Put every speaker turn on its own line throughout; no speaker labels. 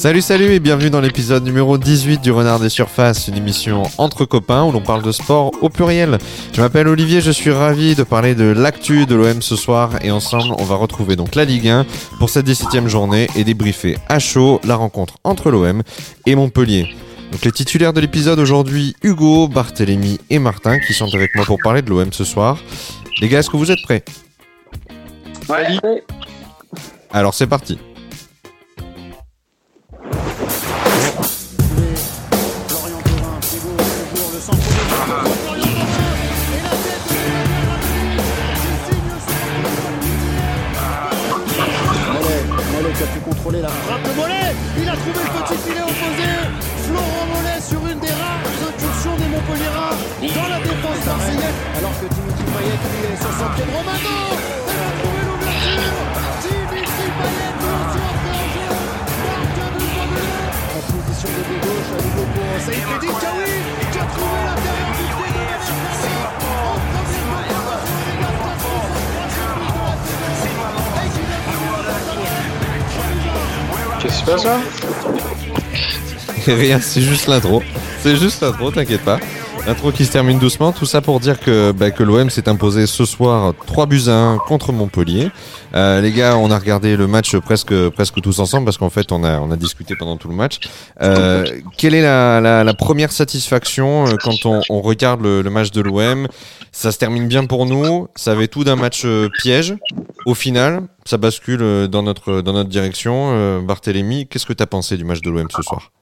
Salut, salut et bienvenue dans l'épisode numéro 18 du Renard des Surfaces, une émission entre copains où l'on parle de sport au pluriel. Je m'appelle Olivier, je suis ravi de parler de l'actu de l'OM ce soir et ensemble on va retrouver donc la Ligue 1 pour cette 17e journée et débriefer à chaud la rencontre entre l'OM et Montpellier. Donc les titulaires de l'épisode aujourd'hui, Hugo, Barthélémy et Martin qui sont avec moi pour parler de l'OM ce soir. Les gars, est-ce que vous êtes prêts?
Ouais.
Alors c'est parti.
La
Frappe de Mollet. Il a trouvé le petit filet opposé. Florent Mollet sur une des rares incursions des Montpellierins dans la défense marseillaise
alors que Dimitri Payet est sur son pied droit.
Romano Elle a trouvé l'ouverture Dimitri Payet aussi entrer en jeu Marque pour Mollet
En position de gauche, à nouveau pour Saïd
Kawi
Se passe là
Rien, c'est juste l'intro. C'est juste l'intro, t'inquiète pas. L'intro qui se termine doucement, tout ça pour dire que, bah, que l'OM s'est imposé ce soir 3 buts à 1 contre Montpellier. Euh, les gars, on a regardé le match presque presque tous ensemble parce qu'en fait on a on a discuté pendant tout le match. Euh, quelle est la, la, la première satisfaction euh, quand on, on regarde le, le match de l'OM Ça se termine bien pour nous. Ça avait tout d'un match euh, piège. Au final, ça bascule euh, dans notre dans notre direction. Euh, Barthélémy, qu'est-ce que t'as pensé du match de l'OM ce soir?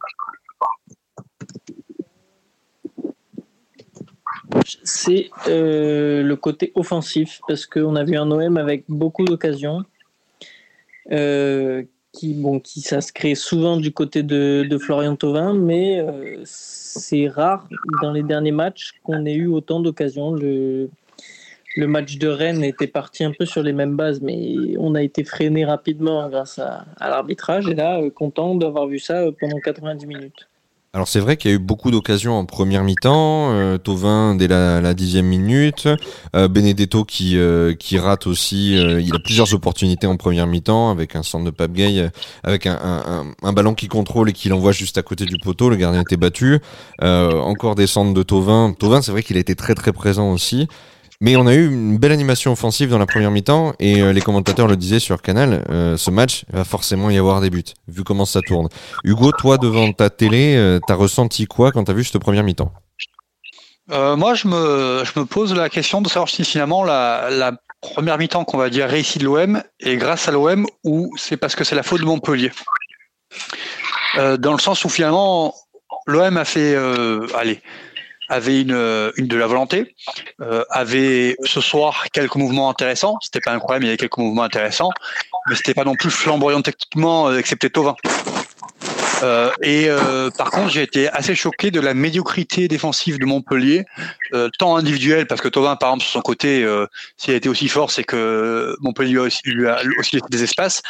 C'est euh, le côté offensif parce qu'on a vu un OM avec beaucoup d'occasions euh, qui bon qui s'inscrit souvent du côté de, Florian Thauvin mais euh, c'est rare dans les derniers matchs qu'on ait eu autant d'occasions. Le, match de Rennes était parti un peu sur les mêmes bases mais on a été freiné rapidement grâce à, à l'arbitrage. Et là content d'avoir vu ça pendant 90 minutes
Alors c'est vrai qu'il y a eu beaucoup d'occasions en première mi-temps, euh, Tovin dès la, dixième minute, euh, Benedetto qui euh, qui rate aussi, euh, il a plusieurs opportunités en première mi-temps avec un centre de Pape Gay, euh, avec un, un, ballon qui contrôle et qui l'envoie juste à côté du poteau, le gardien était battu, encore des centres de Tovin, Tovin c'est vrai qu'il a été très très présent aussi. Mais on a eu une belle animation offensive dans la première mi-temps et euh, les commentateurs le disaient sur Canal, euh, ce match va forcément y avoir des buts, vu comment ça tourne. Hugo, toi devant ta télé, euh, t'as ressenti quoi quand t'as vu cette première mi-temps?
Euh, Moi, je me, je me pose la question de savoir si finalement la, la première mi-temps qu'on va dire réussie de l'OM est grâce à l'OM ou c'est parce que c'est la faute de Montpellier. Dans le sens où finalement l'OM a fait, allez, avait une, une de la volonté, euh, avait ce soir quelques mouvements intéressants. C'était pas incroyable, il y avait quelques mouvements intéressants, mais c'était pas non plus flamboyant techniquement, euh, excepté Tovin. Euh, et euh, par contre, j'ai été assez choqué de la médiocrité défensive de Montpellier, euh, tant individuelle, parce que Tovin, par exemple, sur son côté, euh, s'il a été aussi fort, c'est que Montpellier lui a aussi, laissé des espaces,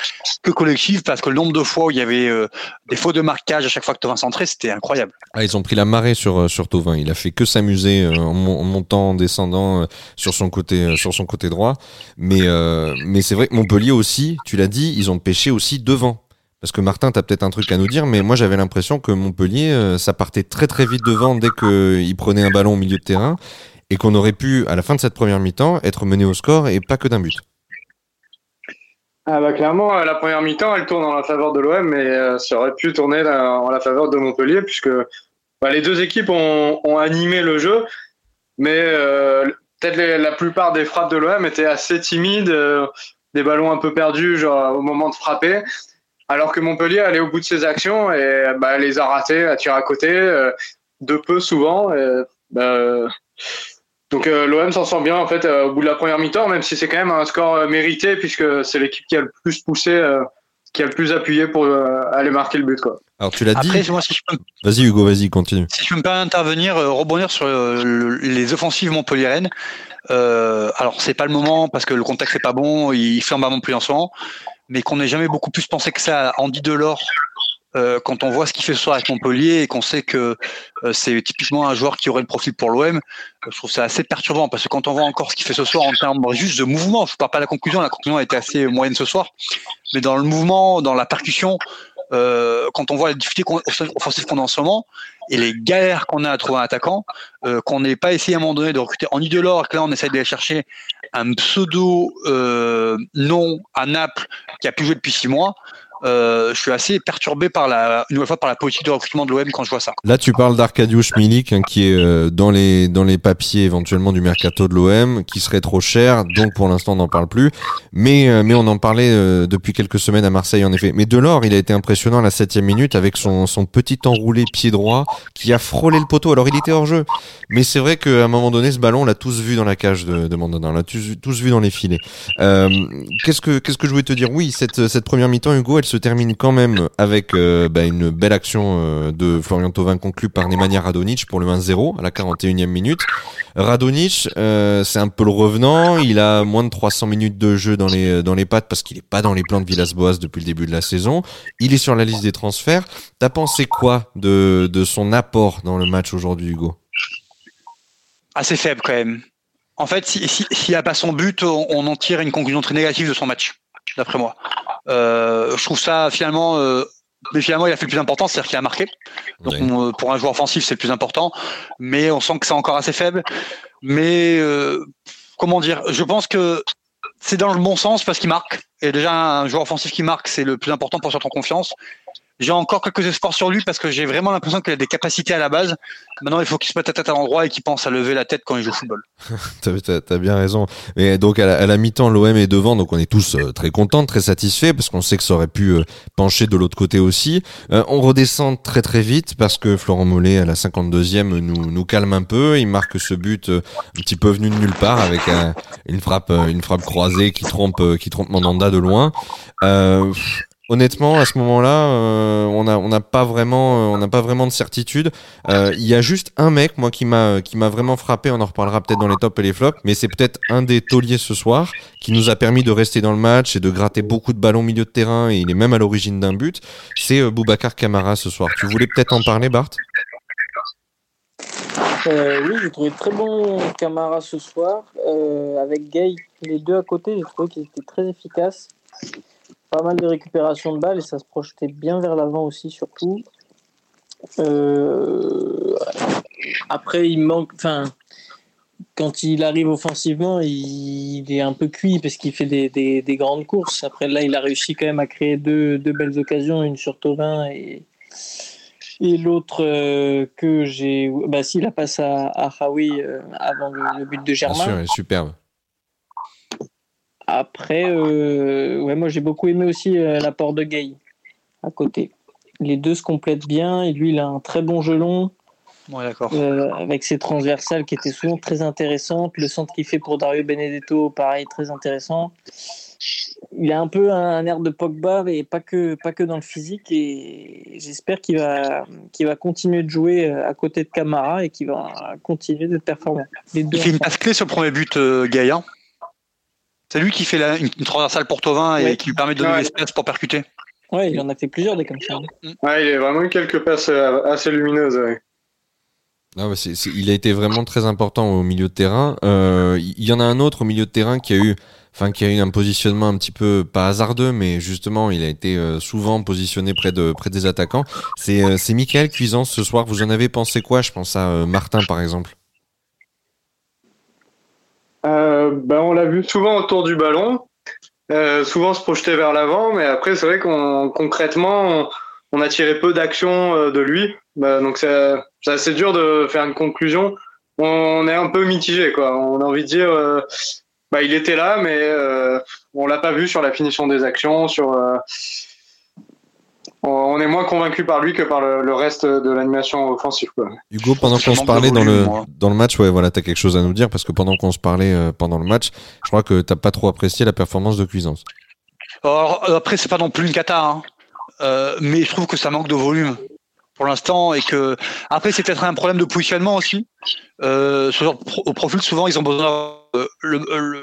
que collective, parce que le nombre de fois où il y avait euh, des fautes de marquage à chaque fois que Tovin centrait, c'était incroyable.
ah, Ils ont pris la marée sur euh, sur Tovin. Il a fait que s'amuser en, mon- en montant, en descendant sur son côté sur son côté droit. Mais mais c'est vrai que Montpellier aussi, tu l'as dit, ils ont pêché aussi devant. Parce que Martin, t'as peut-être un truc à nous dire, mais moi j'avais l'impression que Montpellier, euh, ça partait très très vite devant dès qu'il prenait un ballon au milieu de terrain et qu'on aurait pu, à la fin de cette première mi-temps, être mené au score et pas que d'un but.
Ah bah clairement, euh, la première mi-temps, elle tourne en la faveur de l'OM, mais euh, ça aurait pu tourner en la faveur de Montpellier, puisque bah, les deux équipes ont, animé le jeu, mais peut-être la plupart des frappes de l'OM étaient assez timides, des ballons un peu perdus genre, au moment de frapper, alors que Montpellier allait au bout de ses actions et bah, les a ratés à tir à côté, euh, de peu souvent. et, bah, euh, donc euh, l'OM s'en sort bien en fait euh, au bout de la première mi-temps, même si c'est quand même un score euh, mérité puisque c'est l'équipe qui a le plus poussé, euh, qui a le plus appuyé pour euh, aller marquer le but quoi.
Alors tu l'as dit.
Après, moi, si je peux me
Vas-y Hugo, vas-y, continue.
Si je peux me permettre d'intervenir, euh, rebondir sur euh, le- les offensives montpelliéraines. Euh, alors c'est pas le moment parce que le contexte est pas bon, il flambe à Montpellier en ce moment, mais qu'on n'ait jamais beaucoup plus pensé que ça à Andy Delors euh, quand on voit ce qu'il fait ce soir avec Montpellier et qu'on sait que euh, c'est typiquement un joueur qui aurait le profil pour l'OM, euh, je trouve ça assez perturbant parce que quand on voit encore ce qu'il fait ce soir en termes juste de mouvement, je parle pas de la conclusion, la conclusion a été assez moyenne ce soir, mais dans le mouvement, dans la percussion, euh, quand on voit la difficulté offensive qu'on a en ce moment et les galères qu'on a à trouver un attaquant, euh, qu'on n'ait pas essayé à un moment donné de recruter en Idolor, et que là on essaie d'aller chercher un pseudo euh, non à Naples qui a pu jouer depuis six mois. Euh, je suis assez perturbé par la, une fois par la politique de recrutement de l'OM quand je vois ça.
Là, tu parles d'Arkadiusz Milik, hein, qui est euh, dans les dans les papiers éventuellement du mercato de l'OM, qui serait trop cher, donc pour l'instant on n'en parle plus. Mais euh, mais on en parlait depuis quelques semaines à Marseille en effet. Mais Delors, il a été impressionnant à la septième minute avec son son petit enroulé pied droit qui a frôlé le poteau. Alors il était hors jeu, mais c'est vrai qu'à un moment donné, ce ballon, on l'a tous vu dans la cage de, de Mandanda, on l'a tous, tous vu dans les filets. Euh, qu'est-ce que qu'est-ce que je voulais te dire? Oui, cette cette première mi-temps, Hugo, elle se termine quand même avec euh, bah, une belle action euh, de Florian Thauvin conclue par Nemanja Radonic pour le 1-0 à la 41e minute. Radonic, euh, c'est un peu le revenant. Il a moins de 300 minutes de jeu dans les dans les pattes parce qu'il est pas dans les plans de Villas-Boas depuis le début de la saison. Il est sur la liste des transferts. T'as pensé quoi de de son apport dans le match aujourd'hui, Hugo?
Assez faible quand même. En fait, s'il si, pas son but, on en tire une conclusion très négative de son match, d'après moi. Euh, je trouve ça finalement, euh, mais finalement il a fait le plus important, c'est-à-dire qu'il a marqué. Donc on- pour un joueur offensif, c'est le plus important. Mais on sent que c'est encore assez faible. Mais euh, comment dire Je pense que c'est dans le bon sens parce qu'il marque. Et déjà un joueur offensif qui marque, c'est le plus important pour se en confiance. J'ai encore quelques espoirs sur lui parce que j'ai vraiment l'impression qu'il a des capacités à la base. Maintenant, il faut qu'il se mette la tête à l'endroit et qu'il pense à lever la tête quand il joue au football.
T'as, bien raison. Et donc à la, mi-temps, l'OM est devant, donc on est tous euh, très contents, très satisfaits, parce qu'on sait que ça aurait pu euh, pencher de l'autre côté aussi. Euh, on redescend très très vite parce que Florent Mollet à la 52e nous, nous calme un peu. Il marque ce but un petit peu venu de nulle part avec un- une frappe une frappe croisée qui trompe qui trompe Mandanda de loin. Honnêtement, à ce moment-là, euh, on n'a pas vraiment, euh, pas vraiment de certitude. Euh, Il y a juste un mec, moi, qui m'a, vraiment frappé. On en reparlera peut-être dans les tops et les flops, mais c'est peut-être un des tauliers ce soir qui nous a permis de rester dans le match et de gratter beaucoup de ballons milieu de terrain. Et il est même à l'origine d'un but. C'est Boubacar Camara ce soir. Tu voulais peut-être en parler, Bart?
Oui, j'ai trouvé très bon Camara ce soir. Avec Gay, les deux à côté, j'ai trouvé qu'ils étaient très efficaces. Pas mal de récupération de balles et ça se projetait bien vers l'avant aussi, surtout. Euh, après, il manque. Enfin, quand il arrive offensivement, il, est un peu cuit parce qu'il fait des, des- des grandes courses. Après, là, il a réussi quand même à créer deux, deux belles occasions, une sur Tovin et, et l'autre euh, que j'ai. Bah, si, la passe à, à Hawi euh, avant le, but de
Bien
Germain.
sûr, elle est superbe.
Après, euh, ouais, moi j'ai beaucoup aimé aussi euh, l'apport de Gay à côté. Les deux se complètent bien et lui il a un très bon gelon
Ouais, d'accord.
euh, avec ses transversales qui étaient souvent très intéressantes. Le centre qu'il fait pour Dario Benedetto, pareil, très intéressant. Il a un peu un, un air de Pogba, mais pas que, pas que dans le physique. Et j'espère qu'il va, qu'il va continuer de jouer à côté de Camara et qu'il va continuer d'être performant.
Il fait une passe clé sur le premier but, euh. C'est lui qui fait la, une, une transversale pour Tovin et
Ouais.
qui lui permet de donner
Ouais.
l'espace pour percuter.
Ouais, il en a fait plusieurs des comme ça. hein.
Ouais, il a vraiment eu quelques passes euh, assez lumineuses. ouais.
Non, mais c'est- c'est- il a été vraiment très important au milieu de terrain. Euh, Il y en a un autre au milieu de terrain qui a eu, enfin, qui a eu un positionnement un petit peu pas hasardeux, mais justement, il a été euh, souvent positionné près de près des attaquants. C'est euh, c'est Michael Cuisance ce soir. Vous en avez pensé quoi? Je pense à Martin par exemple.
Euh, ben, on l'a vu souvent autour du ballon, euh, souvent se projeter vers l'avant, mais après c'est vrai qu'on concrètement on, on a tiré peu d'actions euh, de lui, Bah, donc c'est assez dur de faire une conclusion. On est un peu mitigé quoi. On a envie de dire, euh, bah, il était là, mais euh, on l'a pas vu sur la finition des actions, sur on- est moins convaincu par lui que par le, le reste de l'animation offensive quoi.
Hugo, pendant qu'on se parlait dans le
moi.
dans le match, ouais, voilà, t'as quelque chose à nous dire parce que pendant qu'on se parlait euh, pendant le match, je crois que t'as pas trop apprécié la performance de Cuisance.
Alors, euh, après, c'est pas non plus une cata, hein. Euh, mais je trouve que ça manque de volume pour l'instant et que après c'est peut-être un problème de positionnement aussi. Euh, au profil souvent ils ont besoin euh, le, le,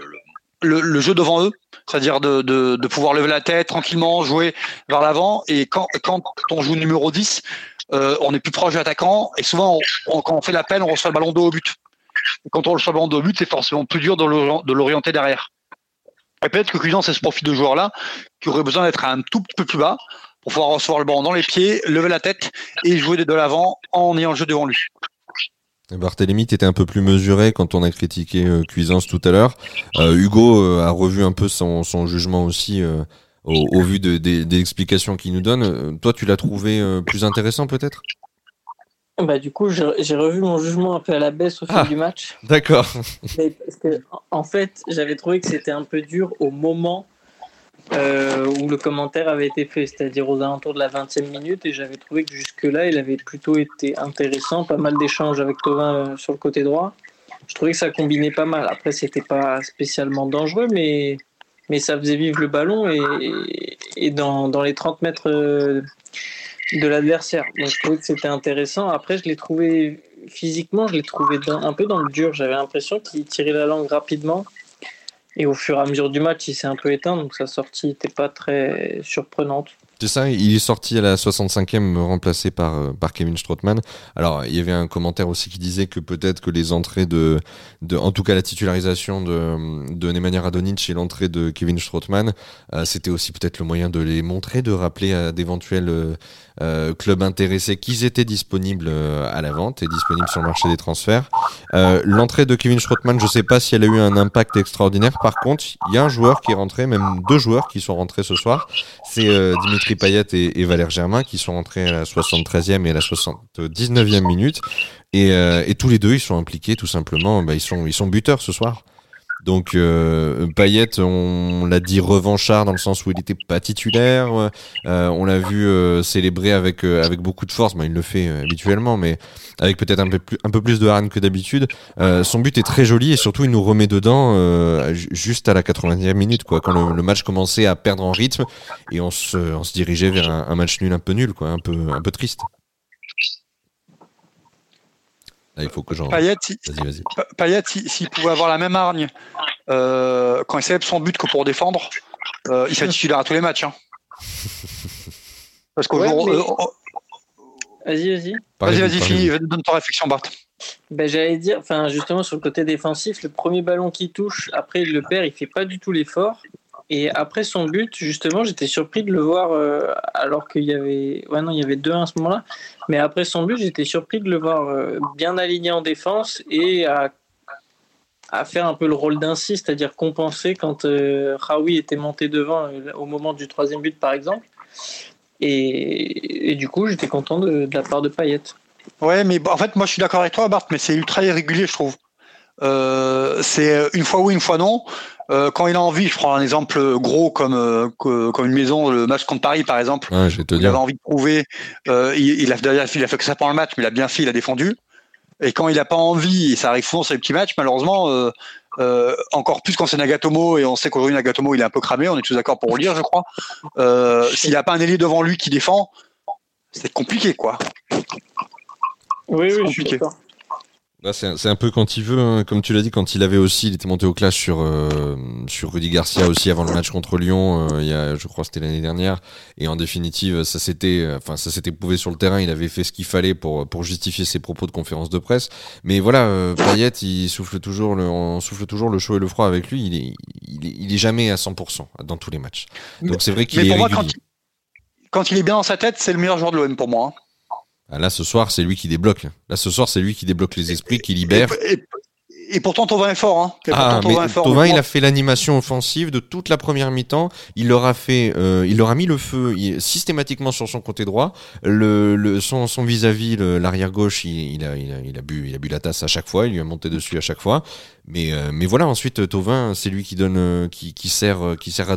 le, le jeu devant eux, c'est-à-dire de, de, de pouvoir lever la tête tranquillement, jouer vers l'avant et quand quand on joue numéro 10, euh, on est plus proche de l'attaquant et souvent quand on fait l'appel on reçoit le ballon dos au but. Et quand on reçoit le ballon dos au but c'est forcément plus dur de l'ori- de l'orienter derrière. Et peut-être que Cuisance c'est ce profil de joueur là qui aurait besoin d'être un tout petit peu plus bas pour pouvoir recevoir le ballon dans les pieds, lever la tête et jouer de l'avant en ayant le jeu devant lui.
Barthélemy était un peu plus mesuré quand on a critiqué euh, Cuisance tout à l'heure. Euh, Hugo euh, a revu un peu son, son jugement aussi au, au vu de, des, des explications qu'il nous donne. Toi, tu l'as trouvé plus intéressant peut-être?
Bah, du coup, j'ai revu mon jugement un peu à la baisse au fil
Ah.
du match.
D'accord.
En fait, j'avais trouvé que c'était un peu dur au moment euh, où le commentaire avait été fait, c'est-à-dire aux alentours de la 20e minute, et j'avais trouvé que jusque-là, il avait plutôt été intéressant, pas mal d'échanges avec Tovin euh, sur le côté droit. Je trouvais que ça combinait pas mal. Après, c'était pas spécialement dangereux, mais, mais ça faisait vivre le ballon et, et dans, dans les 30 mètres euh, de l'adversaire. Donc, je trouvais que c'était intéressant. Après, je l'ai trouvé physiquement, je l'ai trouvé un peu dans le dur. J'avais l'impression qu'il tirait la langue rapidement. Et au fur et à mesure du match, il s'est un peu éteint, donc sa sortie n'était pas très surprenante.
C'est ça, il est sorti à la 65e remplacé par, euh, par Kevin Strootman. Alors, il y avait un commentaire aussi qui disait que peut-être que les entrées de, en tout cas la titularisation de, de Nemanja Radonic et l'entrée de Kevin Strootman, euh, c'était aussi peut-être le moyen de les montrer, de rappeler à d'éventuels euh, clubs intéressés qu'ils étaient disponibles à la vente et disponibles sur le marché des transferts. L'entrée de Kevin Strootman, je sais pas si elle a eu un impact extraordinaire. Par contre, il y a un joueur qui est rentré, même deux joueurs qui sont rentrés ce soir. C'est euh, Dimitri Payet et, Valère Germain qui sont rentrés à la 73e et à la 79e minute. Et, euh, et tous les deux, ils sont impliqués tout simplement. Bah, ils sont ils sont buteurs ce soir. Donc euh, Payet, on l'a dit revanchard dans le sens où il était pas titulaire. Euh, on l'a vu euh, célébrer avec euh, avec beaucoup de force. Bah, il le fait habituellement, mais avec peut-être un peu plus un peu plus de hargne que d'habitude. Son but est très joli et surtout il nous remet dedans ju- juste à la 90e minute, quoi, quand le, le match commençait à perdre en rythme et on se on se dirigeait vers un, un match nul un peu nul, quoi, un peu un peu triste. Là, il faut que j'en.
Payet, si- s'il pouvait avoir la même hargne euh, quand il célèbre son but que pour défendre, euh, il serait titulaire à tous les matchs. hein. Parce qu'au
Ouais,
jour-
mais-
euh, oh,
Vas-y, vas-y.
vas-y, vas-y, finis, donne ton réflexion, Bart.
Ben, J'allais dire, enfin, justement, sur le côté défensif, le premier ballon qui touche, après il le perd, il fait pas du tout l'effort. Et après son but, justement, j'étais surpris de le voir, euh, alors qu'il y avait. Ouais, non, il y avait 2-1 à ce moment-là. Mais après son but, j'étais surpris de le voir euh, bien aligné en défense et à, faire un peu le rôle d'un six, c'est-à-dire compenser quand euh, Raoui était monté devant euh, au moment du troisième but, par exemple. Et, du coup, j'étais content de, de la part de Payet.
Ouais, mais bon, en fait, moi, je suis d'accord avec toi, Bart, mais c'est ultra irrégulier, je trouve. C'est une fois oui, une fois non. Euh, quand il a envie, je prends un exemple gros comme euh, que- comme une maison, le match contre Paris, par exemple.
Ouais, je vais te
Il
dire.
avait envie de prouver. euh, il, il a, d'ailleurs, il a fait que ça pendant le match, mais il a bien fait, il a défendu. Et quand il n'a pas envie, et ça arrive souvent sur les petits matchs, malheureusement, euh, euh, encore plus quand c'est Nagatomo, et on sait qu'aujourd'hui Nagatomo il est un peu cramé, on est tous d'accord pour le lire, je crois. Euh, S'il n'a pas un ailier devant lui qui défend, c'est compliqué, quoi.
Oui, oui, je suis
compliqué.
d'accord.
C'est un- peu quand il veut, hein. comme tu l'as dit, quand il avait aussi, il était monté au clash sur euh, sur Rudy Garcia aussi avant le match contre Lyon. euh, il y a, je crois, c'était l'année dernière. Et en définitive, ça s'était, enfin, ça s'était prouvé sur le terrain. Il avait fait ce qu'il fallait pour pour justifier ses propos de conférence de presse. Mais voilà, euh, Payet, il souffle toujours le, on souffle toujours le chaud et le froid avec lui. Il est, il est, il est jamais à 100% dans tous les matchs. Donc c'est vrai qu'il est
pour moi, quand il, quand il est bien dans sa tête, c'est le meilleur joueur de l'OM pour moi. hein.
Ah, Là, ce soir, c'est lui qui débloque. Là, ce soir, c'est lui qui débloque les esprits, qui libère.
Et, et- et pourtant, Tovin est fort. Hein.
Ah, mais
fort.
Thauvin, il a fait l'animation offensive de toute la première mi-temps. Il leur a fait, euh, il leur a mis le feu il- systématiquement sur son côté droit. Le, le son, son vis-à-vis, l'arrière gauche, il, il a, il a, il a bu, il a bu la tasse à chaque fois. Il lui a monté dessus à chaque fois. Mais, euh, mais voilà. Ensuite, Tovin, c'est lui qui donne, euh, qui, sert, euh, qui sert.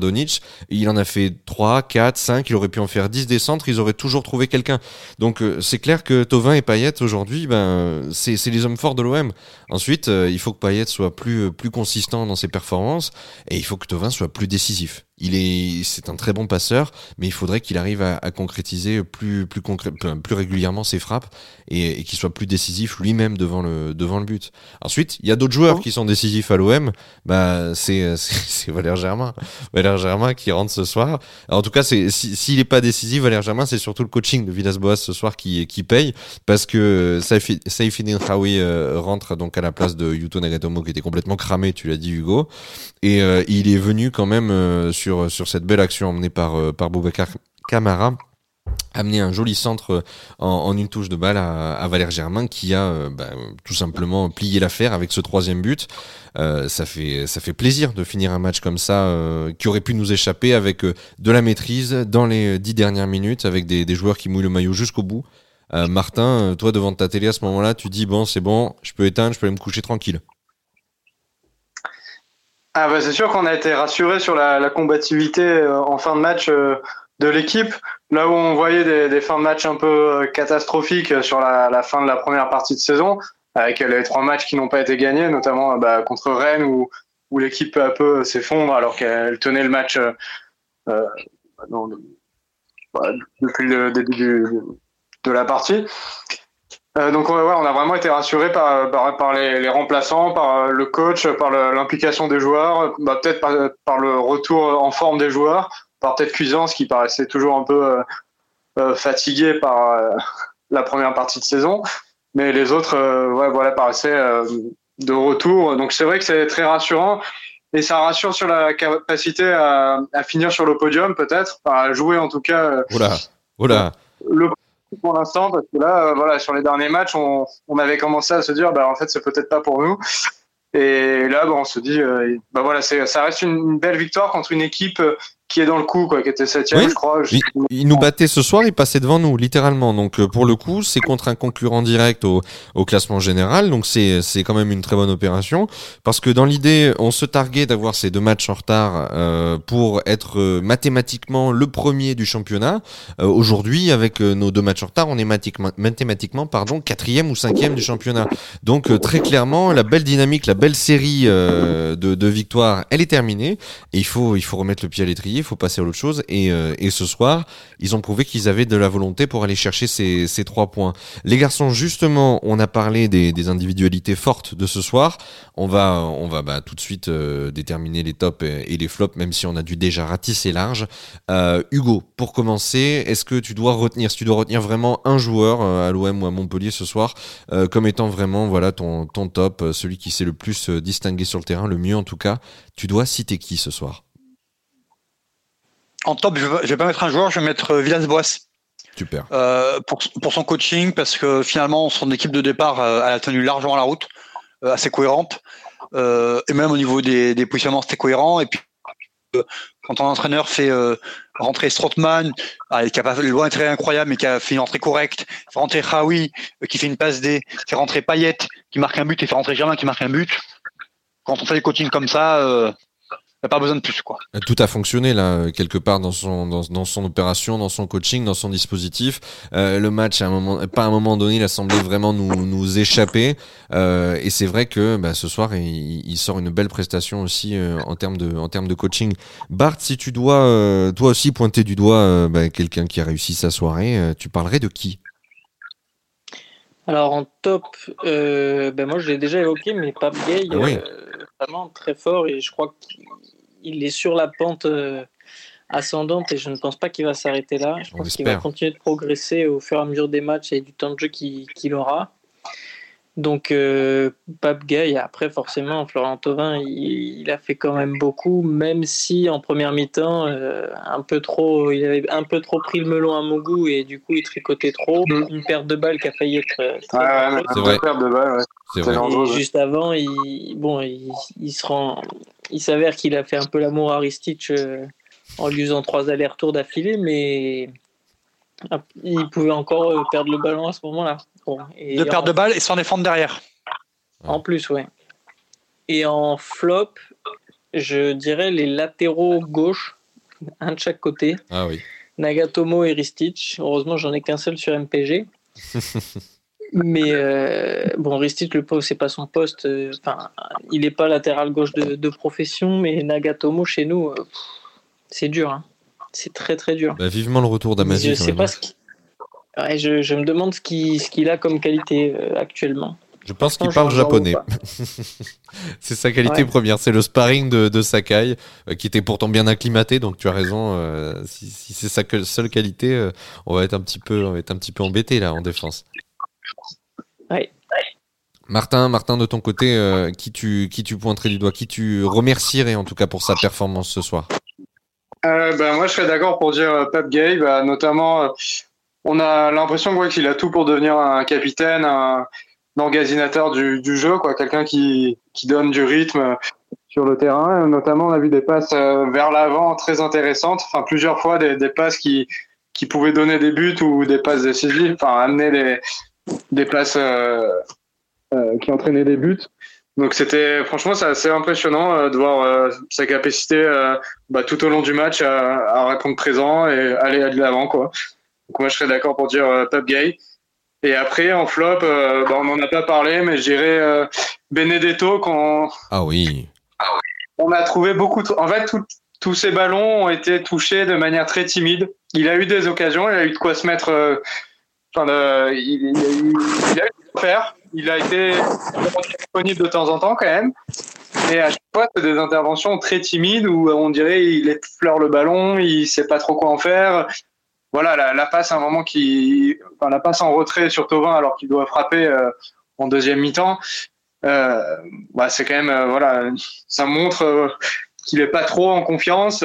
Il en a fait 3, 4, 5. Il aurait pu en faire 10 des centres. Ils auraient toujours trouvé quelqu'un. Donc, euh, c'est clair que Tovin et Payet aujourd'hui, ben, c'est, les hommes forts de l'OM. Ensuite, euh, il faut que Payet soit plus, euh, plus consistant dans ses performances et il faut que Tovin soit plus décisif. Il est, c'est un très bon passeur, mais il faudrait qu'il arrive à, à concrétiser plus, plus, concré- plus régulièrement ses frappes et, et qu'il soit plus décisif lui-même devant le, devant le but. Ensuite, il y a d'autres joueurs qui sont décisifs à l'OM. Bah, c'est, c'est, c'est Valère Germain. Valère Germain qui rentre ce soir. Alors, en tout cas, c'est, si- s'il est pas décisif, Valère Germain, c'est surtout le coaching de Villas-Boas ce soir qui, qui paye parce que Saifi- Saifeddine Khaoui euh, rentre donc à la place de Yuto Nagatomo qui était complètement cramé, tu l'as dit Hugo. Et euh, il est venu quand même euh, sur, sur cette belle action emmenée par, euh, par Camara amené un joli centre en, en une touche de balle à, Valère Germain qui a euh, bah, tout simplement plié l'affaire avec ce troisième but. Euh, ça fait ça fait plaisir de finir un match comme ça euh, qui aurait pu nous échapper avec euh, de la maîtrise dans les dix dernières minutes avec des, des joueurs qui mouillent le maillot jusqu'au bout. Euh, Martin, euh, toi devant ta télé à ce moment-là, tu dis bon c'est bon, je peux éteindre, je peux aller me coucher tranquille.
Ah bah c'est sûr qu'on a été rassuré sur la, combativité euh, en fin de match euh, de l'équipe. Là où on voyait des, fins de match un peu euh, catastrophiques sur la, fin de la première partie de saison, avec les trois matchs qui n'ont pas été gagnés, notamment bah, contre Rennes où, l'équipe peu à peu s'effondre alors qu'elle tenait le match bah, depuis le début de la partie. Euh, donc ouais, ouais, on a vraiment été rassuré par, par, par les, les remplaçants, par euh, le coach, par l'implication des joueurs, bah, peut-être par, par le retour en forme des joueurs, par peut-être Cuisance qui paraissait toujours un peu euh, euh, fatigué par euh, la première partie de saison, mais les autres euh, ouais, voilà, paraissaient euh, de retour. Donc c'est vrai que c'est très rassurant et ça rassure sur la capacité à, à finir sur le podium peut-être, à jouer en tout cas euh,
Oula, oula.
le pour l'instant parce que là euh, voilà sur les derniers matchs on, on avait commencé à se dire bah en fait c'est peut-être pas pour nous. Et là bah, on se dit euh, bah voilà ça reste une, une belle victoire contre une équipe euh, qui est dans le coup quoi qui était septième
Oui.
je crois Je-
Il, il nous battait ce soir, il passait devant nous, littéralement. Donc euh, pour le coup, c'est contre un concurrent direct au, au classement général. Donc c'est c'est quand même une très bonne opération parce que dans l'idée, on se targuait d'avoir ces deux matchs en retard euh, pour être euh, mathématiquement le premier du championnat. Euh, Aujourd'hui, avec euh, nos deux matchs en retard, on est mathématiquement, pardon quatrième ou cinquième du championnat. Donc très clairement, la belle dynamique, la belle série euh, de, de victoires, elle est terminée. Et il faut, il faut remettre le pied à l'étrier, il faut passer à autre chose. Et, euh, et ce soir, ils ont prouvé qu'ils avaient de la volonté pour aller chercher ces, trois points. Les garçons, justement, on a parlé des, individualités fortes de ce soir. On va, on va bah, tout de suite euh, déterminer les tops et, les flops, même si on a dû déjà ratisser large. Euh, Hugo, pour commencer, est-ce que tu dois retenir, si tu dois retenir vraiment un joueur à l'OM ou à Montpellier ce soir, comme étant vraiment voilà ton, top, celui qui s'est le plus distingué sur le terrain, le mieux en tout cas, tu dois citer qui ce soir?
En top, je vais, je vais pas mettre un joueur, je vais mettre euh, Villas-Boas.
Super.
Euh, pour, pour son coaching, parce que finalement, son équipe de départ, euh, elle a tenu largement la route, euh, assez cohérente. Euh, et même au niveau des, des positionnements, c'était cohérent. Et puis, euh, quand ton entraîneur fait euh, rentrer Strootman, ah, qui a pas fait loin très incroyable, mais qui a fait une entrée correcte, fait rentrer euh, qui fait une passe D, fait rentrer Payet, qui marque un but, et fait rentrer Germain, qui marque un but. Quand on fait des coachings comme ça, euh, il n'y a pas besoin de plus. quoi.
Tout a fonctionné là euh, quelque part dans son dans, dans son opération, dans son coaching, dans son dispositif. Euh, le match à un moment, pas à un moment donné, il a semblé vraiment nous nous échapper. Euh, et c'est vrai que bah, ce soir, il, il sort une belle prestation aussi euh, en termes de en termes de coaching. Bart, si tu dois euh, toi aussi pointer du doigt euh, bah, quelqu'un qui a réussi sa soirée, euh, tu parlerais de qui?
Alors en top, euh, ben moi je l'ai déjà évoqué, mais Pape Gay,
Ah oui.
euh, vraiment très fort et je crois qu'il est sur la pente euh, ascendante et je ne pense pas qu'il va s'arrêter là. Je pense qu'il va continuer de progresser au fur et à mesure des matchs et du temps de jeu qu'il qu'il aura. Donc euh, Pape Gay, après forcément Florent Thauvin, il, il a fait quand même beaucoup, même si en première mi-temps, euh, un peu trop, il avait un peu trop pris le melon à mon goût et du coup il tricotait trop. Une perte de balle qui a failli être euh, très
Ouais,
C'est vrai.
perte de balle, ouais.
C'est vrai.
Et juste avant, il, bon, il, il se rend, il s'avère qu'il a fait un peu l'amour à Ristich euh, en lui faisant trois allers-retours d'affilée, mais ah, il pouvait encore euh, perdre le ballon à ce moment-là. Bon, et
Deux
en,
pertes de balles et sans défendre derrière.
en plus, ouais. Et en flop, je dirais les latéraux gauche, un de chaque côté,
Ah oui.
Nagatomo et Ristich. Heureusement, j'en ai qu'un seul sur MPG. Mais euh, bon, Ristich, le pauvre, c'est pas son poste. euh, Enfin, il n'est pas latéral gauche de, de profession, mais Nagatomo, chez nous, euh, c'est dur. hein. C'est très très dur.
Bah, vivement le retour d'Amazi.
Je sais pas ce qui- Ouais, je, je me demande ce qu'il a comme qualité euh, actuellement.
Je pense qu'il parle japonais. C'est sa qualité
Ouais.
première, c'est le sparring de, de Sakai, euh, qui était pourtant bien acclimaté, donc tu as raison, euh, si, si c'est sa seule qualité, euh, on va être un petit peu, on va être un petit peu embêté là en défense.
Ouais.
Martin, Martin de ton côté, euh, qui tu qui tu pointerais du doigt, qui tu remercierais en tout cas pour sa performance ce soir?
Euh, ben, moi, je serais d'accord pour dire euh, Pep Gay, bah, notamment euh, on a l'impression qu'il a tout pour devenir un capitaine, un, emgasinateur du, jeu, quoi, quelqu'un qui, qui donne du rythme sur le terrain. Notamment, on a vu des passes euh, vers l'avant très intéressantes, enfin plusieurs fois des, passes qui, qui pouvaient donner des buts ou des passes décisives, enfin amener des, des passes euh, euh, qui entraînaient des buts. Donc c'était franchement c'est assez impressionnant de voir sa capacité bah, tout au long du match à, à répondre présent et aller de l'avant quoi. Donc moi je serais d'accord pour dire euh, top gay. Et après en flop, euh, bah, on n'en a pas parlé, mais je dirais euh, Benedetto quand
Ah oui.
on a trouvé beaucoup. En fait, tout- tous ces ballons ont été touchés de manière très timide. Il a eu des occasions, il a eu de quoi se mettre. Enfin, de- il, il a eu, il a eu de quoi faire. Il a été disponible de temps en temps quand même. Mais à chaque fois, c'est des interventions très timides où on dirait il effleure le ballon, il sait pas trop quoi en faire. Voilà, la, la passe à un moment qui, enfin, la passe en retrait sur Tovin alors qu'il doit frapper euh, en deuxième mi-temps. Euh, bah, c'est quand même, euh, voilà, ça montre euh, qu'il est pas trop en confiance.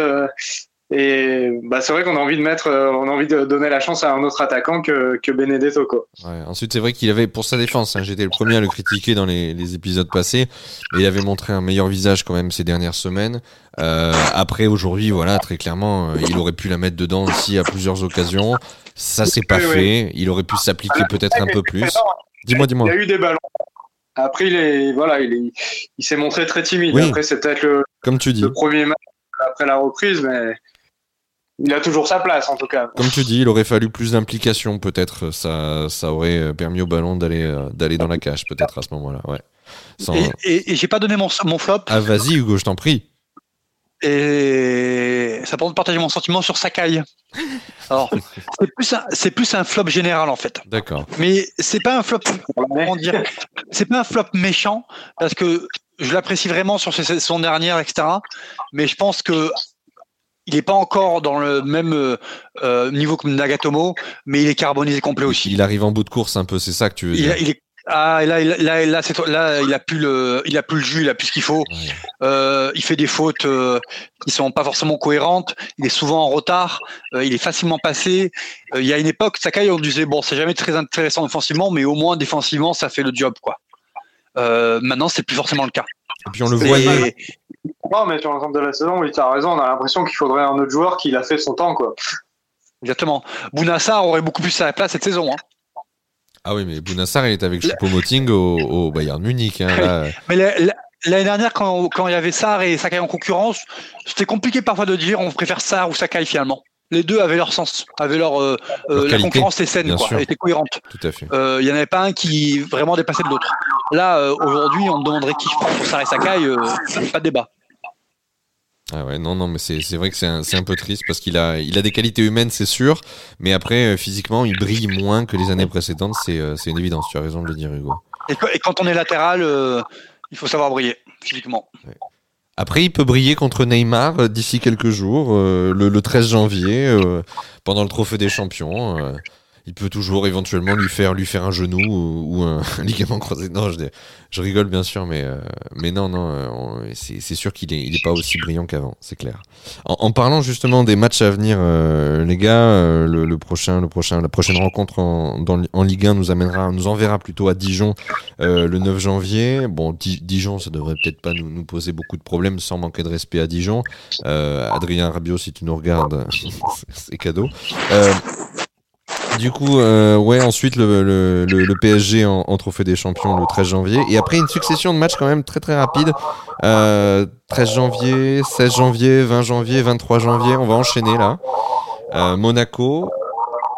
Et bah, c'est vrai qu'on a envie de mettre, euh, on a envie de donner la chance à un autre attaquant que, que Benedetto. Quoi.
Ouais, ensuite, c'est vrai qu'il avait, pour sa défense, hein, j'étais le premier à le critiquer dans les, les épisodes passés, mais il avait montré un meilleur visage quand même ces dernières semaines. Euh, après, aujourd'hui, voilà, très clairement, euh, il aurait pu la mettre dedans aussi à plusieurs occasions. Ça s'est pas
Oui, oui.
fait. Il aurait pu s'appliquer peut-être un peu plus. Dis-moi, dis-moi.
Il a eu des ballons. Après, il est, voilà, il, est, il s'est montré très timide.
Oui.
Après, c'est peut-être le,
Comme tu dis.
le premier match après la reprise, mais il a toujours sa place en tout cas.
Comme tu dis, il aurait fallu plus d'implication, peut-être. Ça, ça aurait permis au ballon d'aller, euh, d'aller dans la cage, peut-être à ce moment-là. Ouais. Sans-
Et, et- et j'ai pas donné mon, mon flop.
Ah, vas-y, Hugo, je t'en prie.
Et ça permet de partager mon sentiment sur Sakai. Alors, c'est plus, un- c'est plus un flop général en fait.
D'accord.
Mais c'est pas un flop, comment dire, c'est pas un flop méchant parce que je l'apprécie vraiment sur ses saisons dernières, etc. Mais je pense que il n'est pas encore dans le même euh, euh, niveau que Nagatomo, mais il est carbonisé complet aussi.
Il arrive en bout de course un peu, c'est ça que tu veux
Il,
dire.
a- il est ah, et là, il a- là, là, c'est- là, il a plus le, il a plus le jus, il a plus ce qu'il faut. Euh, il fait des fautes euh, qui sont pas forcément cohérentes. Il est souvent en retard. euh, il est facilement passé. Il y a une époque, Sakai, on disait bon, c'est jamais très intéressant offensivement, mais au moins défensivement, ça fait le job, quoi. Maintenant, c'est plus forcément le cas.
Et puis on le voyait.
Non, mais sur l'ensemble de la saison, oui, tu as raison. On a l'impression qu'il faudrait un autre joueur qui l'a fait son temps. Quoi.
Exactement. Bounassar aurait beaucoup plus sa place cette saison. Hein.
Ah oui, mais Bounassar, il est avec Choupo-Moting au, au Bayern Munich. Hein, là.
Mais la- la- l'année dernière, quand, quand il y avait Sar et Sakai en concurrence, c'était compliqué parfois de dire on préfère Sar ou Sakai finalement. Les deux avaient leur sens, avaient leur, euh,
Leur
euh, la
qualité,
concurrence était saine,
bien
quoi,
sûr.
était cohérente.
Tout à fait.
Euh, Il y en avait pas un qui vraiment dépassait de l'autre. Là, euh, aujourd'hui, on me demanderait qui je prends pour Sar et Sakai, pas de débat.
Ah ouais, non, non, mais c'est c'est vrai que c'est un, c'est un peu triste parce qu'il a, il a des qualités humaines, c'est sûr, mais après, physiquement, il brille moins que les années précédentes, c'est c'est une évidence, tu as raison de le dire, Hugo.
Et, quand on est latéral, il faut savoir briller physiquement.
Après, il peut briller contre Neymar euh, d'ici quelques jours, euh, le, le 13 janvier, euh, pendant le Trophée des Champions. Il peut toujours éventuellement lui faire lui faire un genou ou, un ligament croisé. Non, je, rigole bien sûr, mais euh, mais non, non, euh, c'est sûr qu'il est il est pas aussi brillant qu'avant, c'est clair. En, en parlant justement des matchs à venir, euh, les gars, euh, le, le prochain le prochain la prochaine rencontre en, dans, en Ligue 1 nous amènera nous enverra plutôt à Dijon euh, le 9 janvier. Bon, Di- Dijon, ça devrait peut-être pas nous, nous poser beaucoup de problèmes sans manquer de respect à Dijon. Euh, Adrien Rabiot, si tu nous regardes, c'est cadeau. Euh, du coup, euh, ouais, ensuite le, le, PSG en, Trophée des Champions le 13 janvier. Et après une succession de matchs quand même très très rapide. Euh, 13 janvier, 16 janvier, 20 janvier, 23 janvier. On va enchaîner là. Euh, Monaco,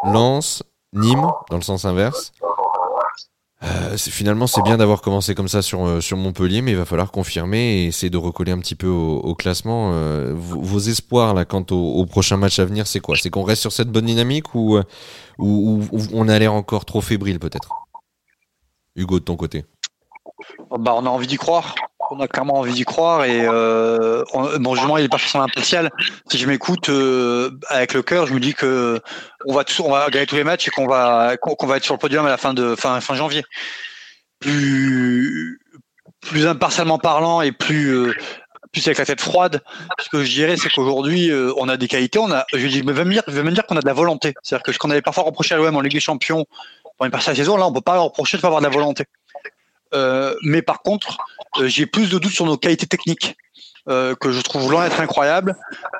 Lens, Nîmes, dans le sens inverse. Euh, finalement, c'est bien d'avoir commencé comme ça sur, euh, sur Montpellier, mais il va falloir confirmer et essayer de recoller un petit peu au, classement. Euh, vos, espoirs là, quant au, au prochain match à venir, c'est quoi? C'est qu'on reste sur cette bonne dynamique ou, ou, ou- ou on a l'air encore trop fébrile peut-être? Hugo, de ton côté
Bah, on a envie d'y croire. On a clairement envie d'y croire et euh, on- mon jugement il est pas forcément impartial. Si je m'écoute euh, avec le cœur, je me dis que on va tous- on va gagner tous les matchs et qu'on va qu'on va être sur le podium à la fin de fin fin janvier. Plus plus impartialement parlant et plus euh, plus avec la tête froide. Ce que je dirais, c'est qu'aujourd'hui, euh, on a des qualités. On a, je vais même dire, je vais même dire qu'on a de la volonté. C'est-à-dire que ce qu'on avait parfois reproché à l'OM en Ligue des Champions pour une partie de la saison, là, on peut pas leur reprocher de pas avoir de la volonté. Euh, mais par contre, euh, j'ai plus de doutes sur nos qualités techniques. euh, que je trouve loin d'être incroyable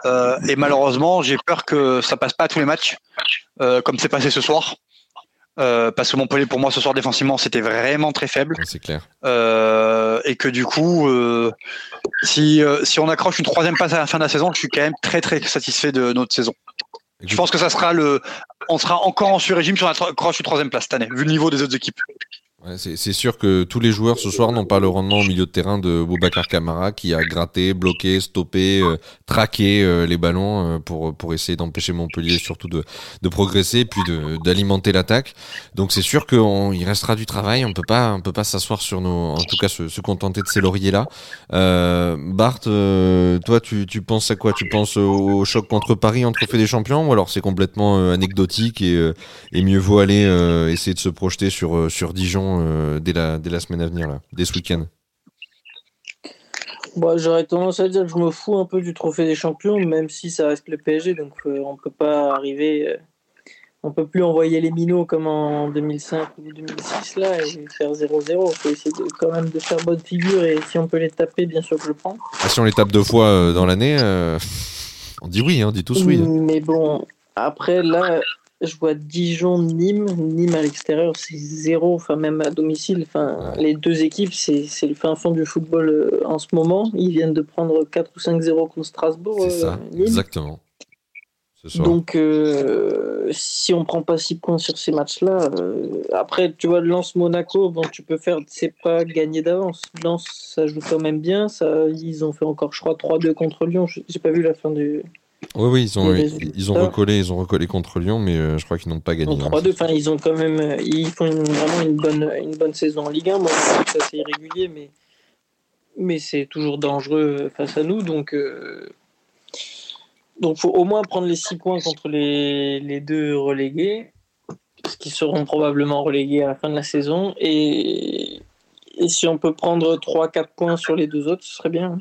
Euh, et malheureusement j'ai peur que ça passe pas à tous les matchs euh, comme c'est passé ce soir parce que Montpellier pour moi ce soir défensivement c'était vraiment très faible
C'est clair.
et que du coup, si, si on accroche une troisième place à la fin de la saison, je suis quand même très très satisfait de notre saison. Je pense que ça sera le, on sera encore en sur-régime si on accroche une troisième place cette année, vu le niveau des autres équipes.
C'est sûr que tous les joueurs ce soir n'ont pas le rendement au milieu de terrain de Boubacar Camara qui a gratté, bloqué, stoppé, euh, traqué euh, les ballons euh, pour pour essayer d'empêcher Montpellier surtout de de progresser puis d'alimenter l'attaque. Donc c'est sûr qu'il restera du travail. On peut pas on peut pas s'asseoir sur nos en tout cas se, se contenter de ces lauriers là. Euh, Bart, euh, toi tu tu penses à quoi? Tu penses au, choc contre Paris en trophée des champions ou alors c'est complètement euh, anecdotique et et mieux vaut aller essayer de se projeter sur sur Dijon euh, dès la dès la semaine à venir là, dès ce week-end.
Bon, J'aurais tendance à dire que je me fous un peu du trophée des champions, même si ça reste le PSG, donc euh, on peut pas arriver. euh, on peut plus envoyer les minots comme en 2005 ou 2006 là et faire 0-0. Il faut essayer de, quand même de faire bonne figure et si on peut les taper, bien sûr que je le prends.
Ah, si on les tape deux fois euh, dans l'année, euh, on dit oui, hein, on dit tous oui.
Mais bon, après là, je vois Dijon, Nîmes. Nîmes à l'extérieur, c'est zéro, enfin même à domicile. Enfin, les deux équipes, c'est le fin fond du football euh, en ce moment. Ils viennent de prendre 4 ou 5-0 contre Strasbourg.
C'est
euh,
ça,
Nîmes.
exactement.
Donc, euh, si on prend pas 6 points sur ces matchs-là, euh, après, tu vois, Lens Monaco, bon, tu peux faire, c'est pas gagner d'avance. Lens, ça joue quand même bien. Ça, ils ont fait encore, je crois, 3-2 contre Lyon. Je- J'ai pas vu la fin du.
Oui, oui, ils ont, ils, ont recollé, ils ont recollé contre Lyon, mais euh, je crois qu'ils n'ont pas gagné.
Donc
hein.
3-2, enfin, ils ont quand même, euh, ils font une- vraiment une bonne, une bonne saison en Ligue 1. Moi, je trouve que c'est assez irrégulier, mais, mais c'est toujours dangereux face à nous. Donc, euh, donc faut au moins prendre les 6 points contre les, les deux relégués, parce qu'ils seront probablement relégués à la fin de la saison. Et, et si on peut prendre 3-4 points sur les deux autres, ce serait bien.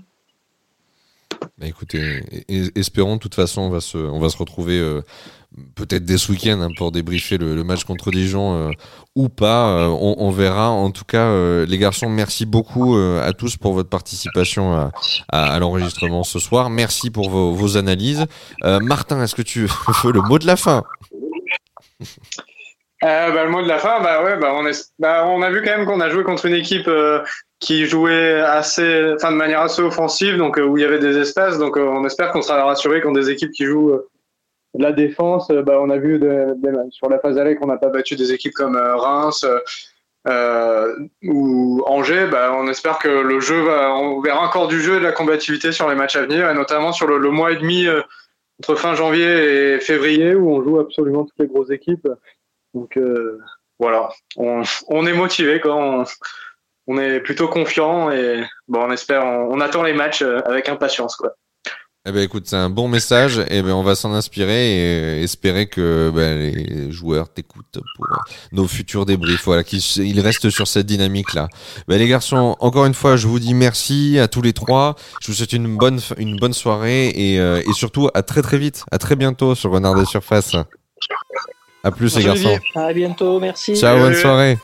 Bah, écoutez, espérons. De toute façon, on va se, on va se retrouver euh, peut-être dès ce week-end hein, pour débriefer le, match contre Dijon euh, ou pas. euh, on, verra. En tout cas, euh, les garçons, merci beaucoup à tous pour votre participation à, l'enregistrement ce soir. Merci pour vos, analyses. Martin, est-ce que tu veux le mot de la fin?
Bah, le mot de la fin, bah ouais, bah bah, on a vu quand même qu'on a joué contre une équipe qui jouait assez, enfin de manière assez offensive, donc euh, où il y avait des espaces. Donc euh, on espère qu'on sera rassuré contre des équipes qui jouent euh, de la défense. Euh, bah, on a vu de- sur la phase aller qu'on n'a pas battu des équipes comme euh, Reims euh, euh, ou Angers. Bah, on espère que le jeu va, on verra encore du jeu et de la combativité sur les matchs à venir, et notamment sur le, mois et demi euh, entre fin janvier et février où on joue absolument toutes les grosses équipes. Donc euh, voilà, on, on est motivé. On, on est plutôt confiant et bon, on espère, on, on attend les matchs euh, avec impatience, quoi.
Eh ben écoute, c'est un bon message. Et ben on va s'en inspirer et euh, espérer que ben, les joueurs t'écoutent pour euh, nos futurs débriefs. Voilà, qu'ils ils restent sur cette dynamique là. Ben les garçons, encore une fois, je vous dis merci à tous les trois. Je vous souhaite une bonne une bonne soirée et, euh, et surtout à très très vite, à très bientôt sur Renard des Surfaces. À plus les garçons.
Olivier.
À bientôt, merci.
Ciao, bonne soirée.